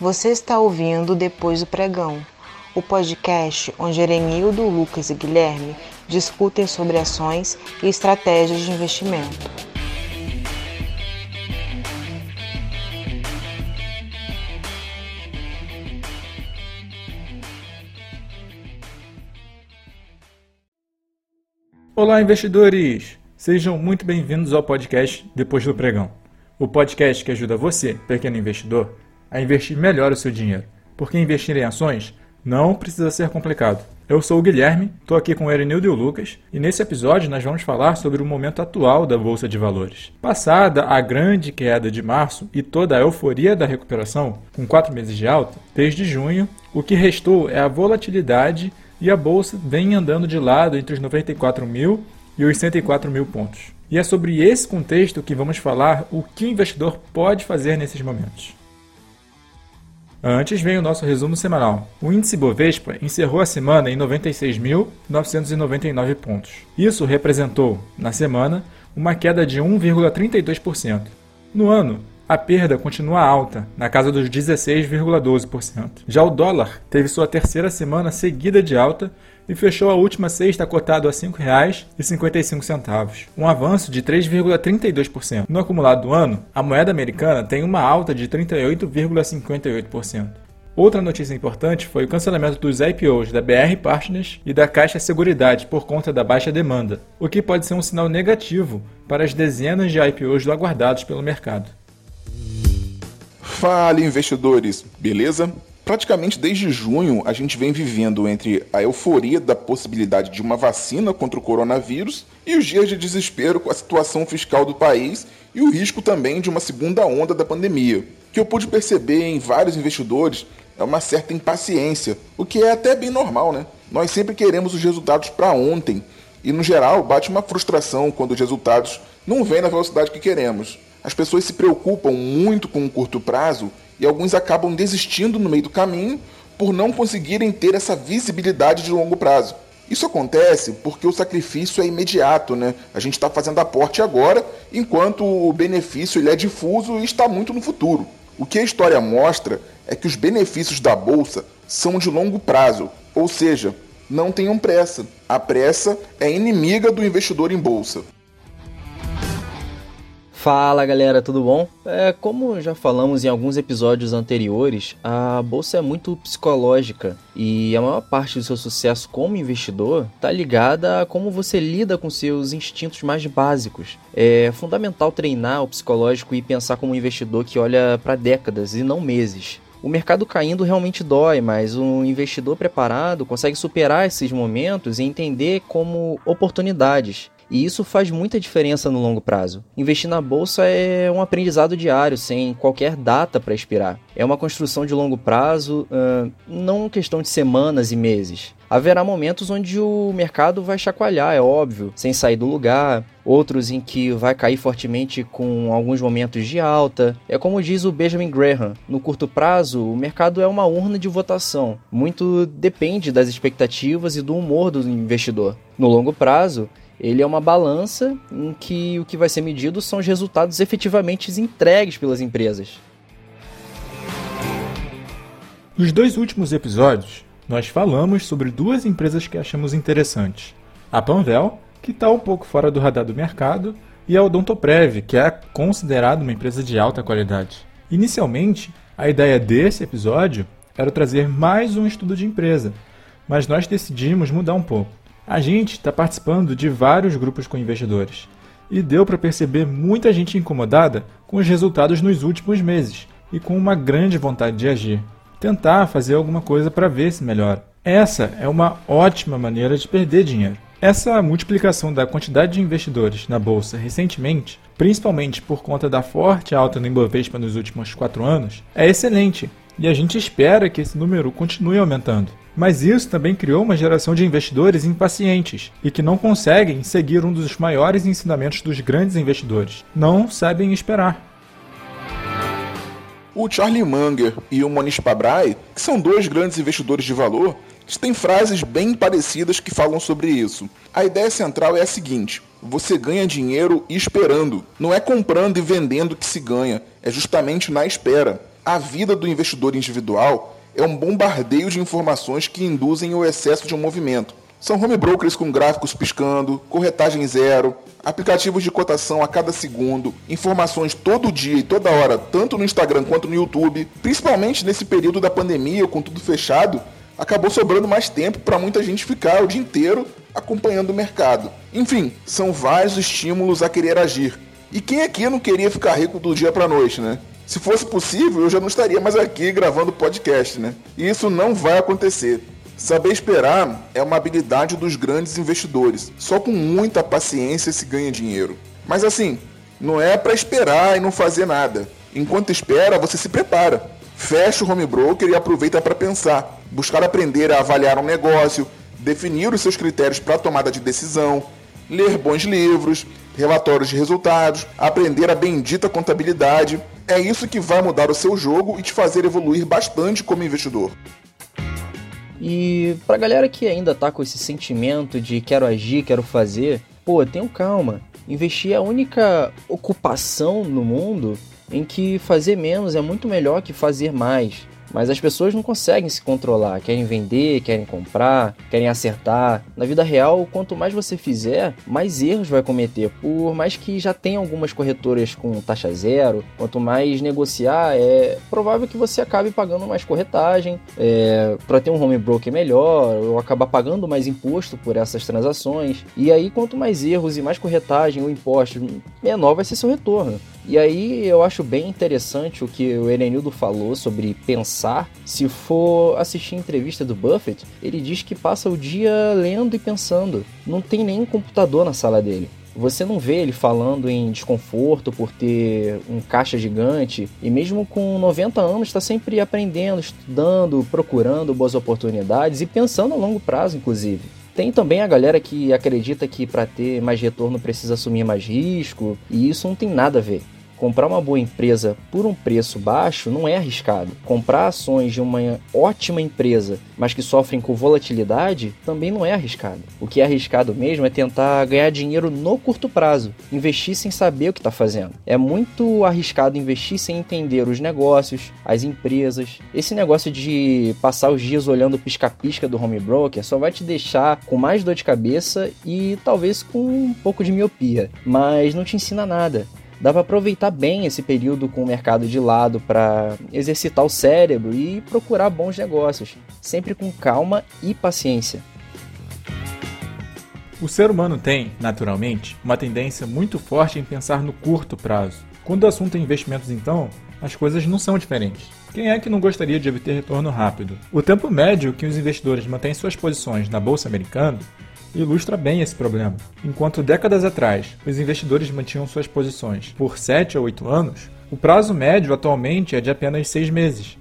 Você está ouvindo Depois do Pregão, o podcast onde Erenildo, Lucas e Guilherme discutem sobre ações e estratégias de investimento. Olá, investidores! Sejam muito bem-vindos ao podcast Depois do Pregão. O podcast que ajuda você, pequeno investidor, a investir melhor o seu dinheiro. Porque investir em ações não precisa ser complicado. Eu sou o Guilherme, estou aqui com o Erinildo e o Lucas, e nesse episódio nós vamos falar sobre o momento atual da Bolsa de Valores. Passada a grande queda de março e toda a euforia da recuperação, com quatro meses de alta, desde junho, o que restou é a volatilidade e a bolsa vem andando de lado entre os 94 mil e os 104 mil pontos. E é sobre esse contexto que vamos falar o que o investidor pode fazer nesses momentos. Antes vem o nosso resumo semanal. O índice Bovespa encerrou a semana em 96.999 pontos. Isso representou, na semana, uma queda de 1,32%. No ano, a perda continua alta, na casa dos 16,12%. Já o dólar teve sua terceira semana seguida de alta e fechou a última sexta cotado a R$ 5,55, um avanço de 3,32%. No acumulado do ano, a moeda americana tem uma alta de 38,58%. Outra notícia importante foi o cancelamento dos IPOs da BR Partners e da Caixa Seguridade por conta da baixa demanda, o que pode ser um sinal negativo para as dezenas de IPOs aguardados pelo mercado. Fala investidores, beleza? Praticamente desde junho a gente vem vivendo entre a euforia da possibilidade de uma vacina contra o coronavírus e os dias de desespero com a situação fiscal do país e o risco também de uma segunda onda da pandemia. O que eu pude perceber em vários investidores é uma certa impaciência, o que é até bem normal, né? Nós sempre queremos os resultados para ontem e no geral bate uma frustração quando os resultados não vêm na velocidade que queremos. As pessoas se preocupam muito com o curto prazo e alguns acabam desistindo no meio do caminho por não conseguirem ter essa visibilidade de longo prazo. Isso acontece porque o sacrifício é imediato, né? A gente está fazendo aporte agora, enquanto o benefício ele é difuso e está muito no futuro. O que a história mostra é que os benefícios da bolsa são de longo prazo, ou seja, não tenham pressa. A pressa é inimiga do investidor em bolsa. Fala galera, tudo bom? É, como já falamos em alguns episódios anteriores, a bolsa é muito psicológica e a maior parte do seu sucesso como investidor está ligada a como você lida com seus instintos mais básicos. É fundamental treinar o psicológico e pensar como um investidor que olha para décadas e não meses. O mercado caindo realmente dói, mas um investidor preparado consegue superar esses momentos e entender como oportunidades e isso faz muita diferença no longo prazo. Investir na bolsa é um aprendizado diário, sem qualquer data para expirar. É uma construção de longo prazo, uh, não questão de semanas e meses. Haverá momentos onde o mercado vai chacoalhar, é óbvio, sem sair do lugar, outros em que vai cair fortemente com alguns momentos de alta. É como diz o Benjamin Graham: no curto prazo, o mercado é uma urna de votação. Muito depende das expectativas e do humor do investidor. No longo prazo, ele é uma balança em que o que vai ser medido são os resultados efetivamente entregues pelas empresas. Nos dois últimos episódios, nós falamos sobre duas empresas que achamos interessantes. A Panvel, que está um pouco fora do radar do mercado, e a Odontoprev, que é considerada uma empresa de alta qualidade. Inicialmente, a ideia desse episódio era trazer mais um estudo de empresa, mas nós decidimos mudar um pouco. A gente está participando de vários grupos com investidores e deu para perceber muita gente incomodada com os resultados nos últimos meses e com uma grande vontade de agir. Tentar fazer alguma coisa para ver se melhora. Essa é uma ótima maneira de perder dinheiro. Essa multiplicação da quantidade de investidores na bolsa recentemente, principalmente por conta da forte alta no Ibovespa nos últimos quatro anos, é excelente e a gente espera que esse número continue aumentando. Mas isso também criou uma geração de investidores impacientes e que não conseguem seguir um dos maiores ensinamentos dos grandes investidores: não sabem esperar. O Charlie Munger e o Monish Pabrai, que são dois grandes investidores de valor, têm frases bem parecidas que falam sobre isso. A ideia central é a seguinte: você ganha dinheiro esperando. Não é comprando e vendendo que se ganha, é justamente na espera. A vida do investidor individual é um bombardeio de informações que induzem o excesso de um movimento. São home brokers com gráficos piscando, corretagem zero, aplicativos de cotação a cada segundo, informações todo dia e toda hora, tanto no Instagram quanto no YouTube. Principalmente nesse período da pandemia, com tudo fechado, acabou sobrando mais tempo para muita gente ficar o dia inteiro acompanhando o mercado. Enfim, são vários estímulos a querer agir. E quem aqui não queria ficar rico do dia para noite, né? Se fosse possível, eu já não estaria mais aqui gravando podcast, né? E isso não vai acontecer. Saber esperar é uma habilidade dos grandes investidores. Só com muita paciência se ganha dinheiro. Mas assim, não é para esperar e não fazer nada. Enquanto espera, você se prepara. Fecha o home broker e aproveita para pensar, buscar aprender a avaliar um negócio, definir os seus critérios para tomada de decisão, ler bons livros, relatórios de resultados, aprender a bendita contabilidade. É isso que vai mudar o seu jogo e te fazer evoluir bastante como investidor. E pra galera que ainda tá com esse sentimento de quero agir, quero fazer, pô, tenham calma. Investir é a única ocupação no mundo em que fazer menos é muito melhor que fazer mais. Mas as pessoas não conseguem se controlar, querem vender, querem comprar, querem acertar. Na vida real, quanto mais você fizer, mais erros vai cometer. Por mais que já tenha algumas corretoras com taxa zero, quanto mais negociar, é provável que você acabe pagando mais corretagem, é, para ter um home broker melhor, ou acabar pagando mais imposto por essas transações. E aí, quanto mais erros e mais corretagem ou impostos, menor vai ser seu retorno. E aí eu acho bem interessante o que o Erenildo falou sobre pensar. Se for assistir a entrevista do Buffett, ele diz que passa o dia lendo e pensando. Não tem nem computador na sala dele. Você não vê ele falando em desconforto por ter um caixa gigante e mesmo com 90 anos está sempre aprendendo, estudando, procurando boas oportunidades e pensando a longo prazo, inclusive. Tem também a galera que acredita que para ter mais retorno precisa assumir mais risco, e isso não tem nada a ver. Comprar uma boa empresa por um preço baixo não é arriscado. Comprar ações de uma ótima empresa, mas que sofrem com volatilidade, também não é arriscado. O que é arriscado mesmo é tentar ganhar dinheiro no curto prazo, investir sem saber o que está fazendo. É muito arriscado investir sem entender os negócios, as empresas. Esse negócio de passar os dias olhando pisca-pisca do home broker só vai te deixar com mais dor de cabeça e talvez com um pouco de miopia, mas não te ensina nada dá para aproveitar bem esse período com o mercado de lado para exercitar o cérebro e procurar bons negócios, sempre com calma e paciência. O ser humano tem, naturalmente, uma tendência muito forte em pensar no curto prazo. Quando o assunto é investimentos, então, as coisas não são diferentes. Quem é que não gostaria de obter retorno rápido? O tempo médio que os investidores mantêm suas posições na bolsa americana ilustra bem esse problema. Enquanto décadas atrás os investidores mantinham suas posições por 7 a 8 anos, o prazo médio atualmente é de apenas 6 meses.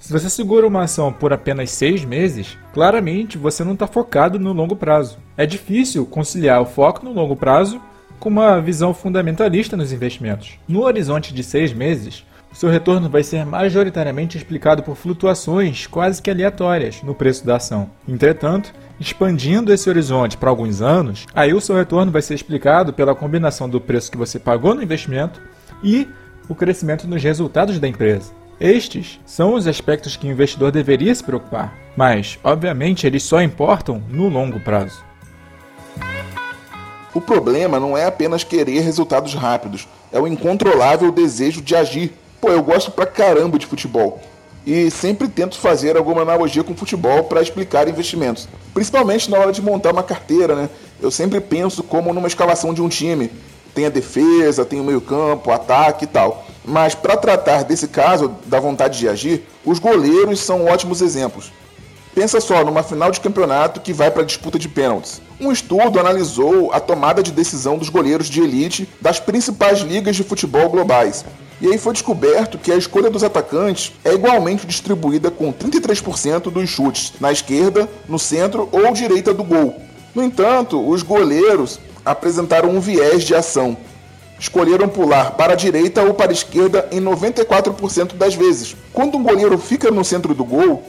Se você segura uma ação por apenas 6 meses, claramente você não está focado no longo prazo. É difícil conciliar o foco no longo prazo com uma visão fundamentalista nos investimentos. No horizonte de 6 meses, seu retorno vai ser majoritariamente explicado por flutuações quase que aleatórias no preço da ação. Entretanto, expandindo esse horizonte para alguns anos, aí o seu retorno vai ser explicado pela combinação do preço que você pagou no investimento e o crescimento nos resultados da empresa. Estes são os aspectos que o investidor deveria se preocupar, mas, obviamente, eles só importam no longo prazo. O problema não é apenas querer resultados rápidos, é o incontrolável desejo de agir. Pô, eu gosto pra caramba de futebol e sempre tento fazer alguma analogia com futebol para explicar investimentos, principalmente na hora de montar uma carteira, né? Eu sempre penso como numa escalação de um time, tem a defesa, tem o meio-campo, o ataque e tal. Mas para tratar desse caso da vontade de agir, os goleiros são ótimos exemplos. Pensa só numa final de campeonato que vai para disputa de pênaltis. Um estudo analisou a tomada de decisão dos goleiros de elite das principais ligas de futebol globais e aí foi descoberto que a escolha dos atacantes é igualmente distribuída com 33% dos chutes na esquerda, no centro ou direita do gol. No entanto, os goleiros apresentaram um viés de ação. Escolheram pular para a direita ou para a esquerda em 94% das vezes. Quando um goleiro fica no centro do gol,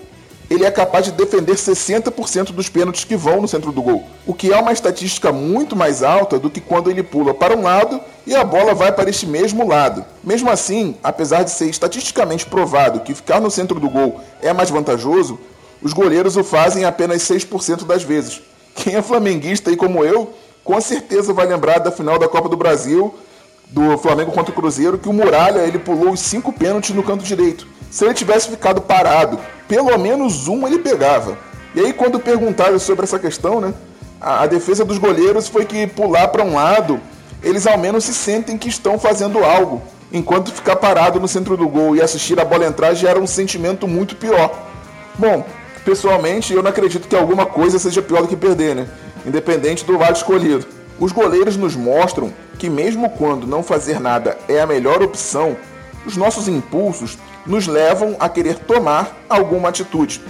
ele é capaz de defender 60% dos pênaltis que vão no centro do gol, o que é uma estatística muito mais alta do que quando ele pula para um lado e a bola vai para este mesmo lado. Mesmo assim, apesar de ser estatisticamente provado que ficar no centro do gol é mais vantajoso, os goleiros o fazem apenas 6% das vezes. Quem é flamenguista e como eu, com certeza vai lembrar da final da Copa do Brasil do Flamengo contra o Cruzeiro que o Muralha ele pulou os cinco pênaltis no canto direito. Se ele tivesse ficado parado, pelo menos um ele pegava. E aí quando perguntaram sobre essa questão, né, a, defesa dos goleiros foi que pular para um lado, eles ao menos se sentem que estão fazendo algo, enquanto ficar parado no centro do gol e assistir a bola entrar já era um sentimento muito pior. Bom, pessoalmente eu não acredito que alguma coisa seja pior do que perder, né? Independente do lado escolhido. Os goleiros nos mostram que mesmo quando não fazer nada é a melhor opção, os nossos impulsos nos levam a querer tomar alguma atitude.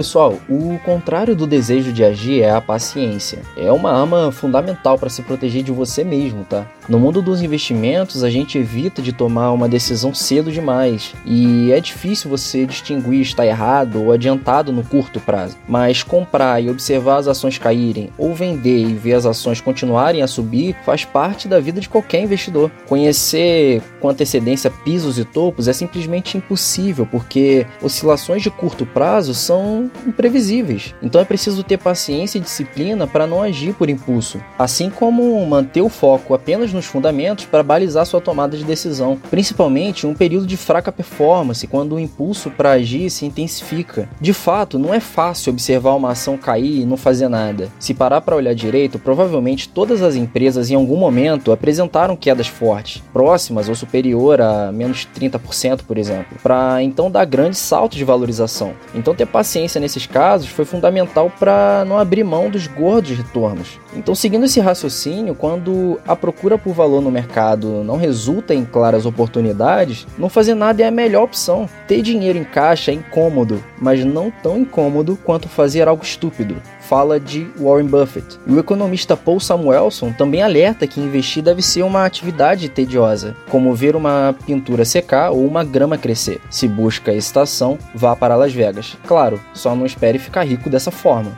Pessoal, o contrário do desejo de agir é a paciência. É uma arma fundamental para se proteger de você mesmo, tá? No mundo dos investimentos, a gente evita de tomar uma decisão cedo demais e é difícil você distinguir estar errado ou adiantado no curto prazo. Mas comprar e observar as ações caírem ou vender e ver as ações continuarem a subir faz parte da vida de qualquer investidor. Conhecer com antecedência pisos e topos é simplesmente impossível porque oscilações de curto prazo são imprevisíveis. Então é preciso ter paciência e disciplina para não agir por impulso, assim como manter o foco apenas nos fundamentos para balizar sua tomada de decisão, principalmente em um período de fraca performance, quando o impulso para agir se intensifica. De fato, não é fácil observar uma ação cair e não fazer nada. Se parar para olhar direito, provavelmente todas as empresas em algum momento apresentaram quedas fortes, próximas ou superior a menos 30%, por exemplo, para então dar grandes saltos de valorização. Então ter paciência nesses casos foi fundamental para não abrir mão dos gordos retornos. Então, seguindo esse raciocínio, quando a procura por valor no mercado não resulta em claras oportunidades, não fazer nada é a melhor opção. Ter dinheiro em caixa é incômodo, mas não tão incômodo quanto fazer algo estúpido fala de Warren Buffett. E o economista Paul Samuelson também alerta que investir deve ser uma atividade tediosa, como ver uma pintura secar ou uma grama crescer. Se busca estação, vá para Las Vegas. Claro, só não espere ficar rico dessa forma.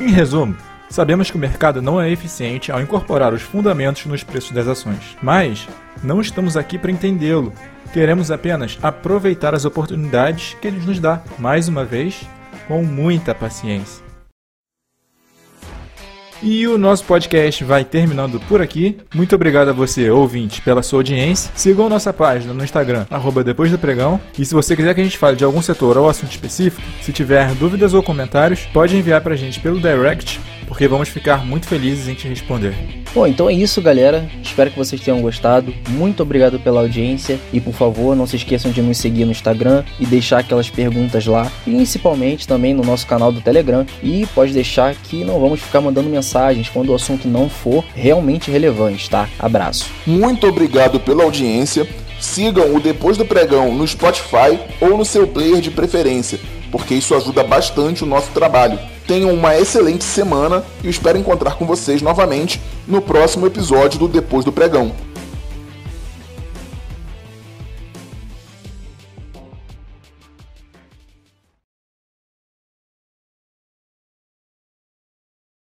Em resumo, Sabemos que o mercado não é eficiente ao incorporar os fundamentos nos preços das ações, mas não estamos aqui para entendê-lo. Queremos apenas aproveitar as oportunidades que ele nos dá. Mais uma vez, com muita paciência. E o nosso podcast vai terminando por aqui. Muito obrigado a você, ouvinte, pela sua audiência. Sigam nossa página no Instagram, arroba depois do pregão. E se você quiser que a gente fale de algum setor ou assunto específico, se tiver dúvidas ou comentários, pode enviar pra gente pelo direct porque vamos ficar muito felizes em te responder. Bom, então é isso, galera. Espero que vocês tenham gostado. Muito obrigado pela audiência e por favor, não se esqueçam de nos seguir no Instagram e deixar aquelas perguntas lá, principalmente também no nosso canal do Telegram. E pode deixar que não vamos ficar mandando mensagens quando o assunto não for realmente relevante, tá? Abraço. Muito obrigado pela audiência. Sigam o Depois do Pregão no Spotify ou no seu player de preferência, porque isso ajuda bastante o nosso trabalho. Tenham uma excelente semana e espero encontrar com vocês novamente no próximo episódio do Depois do Pregão.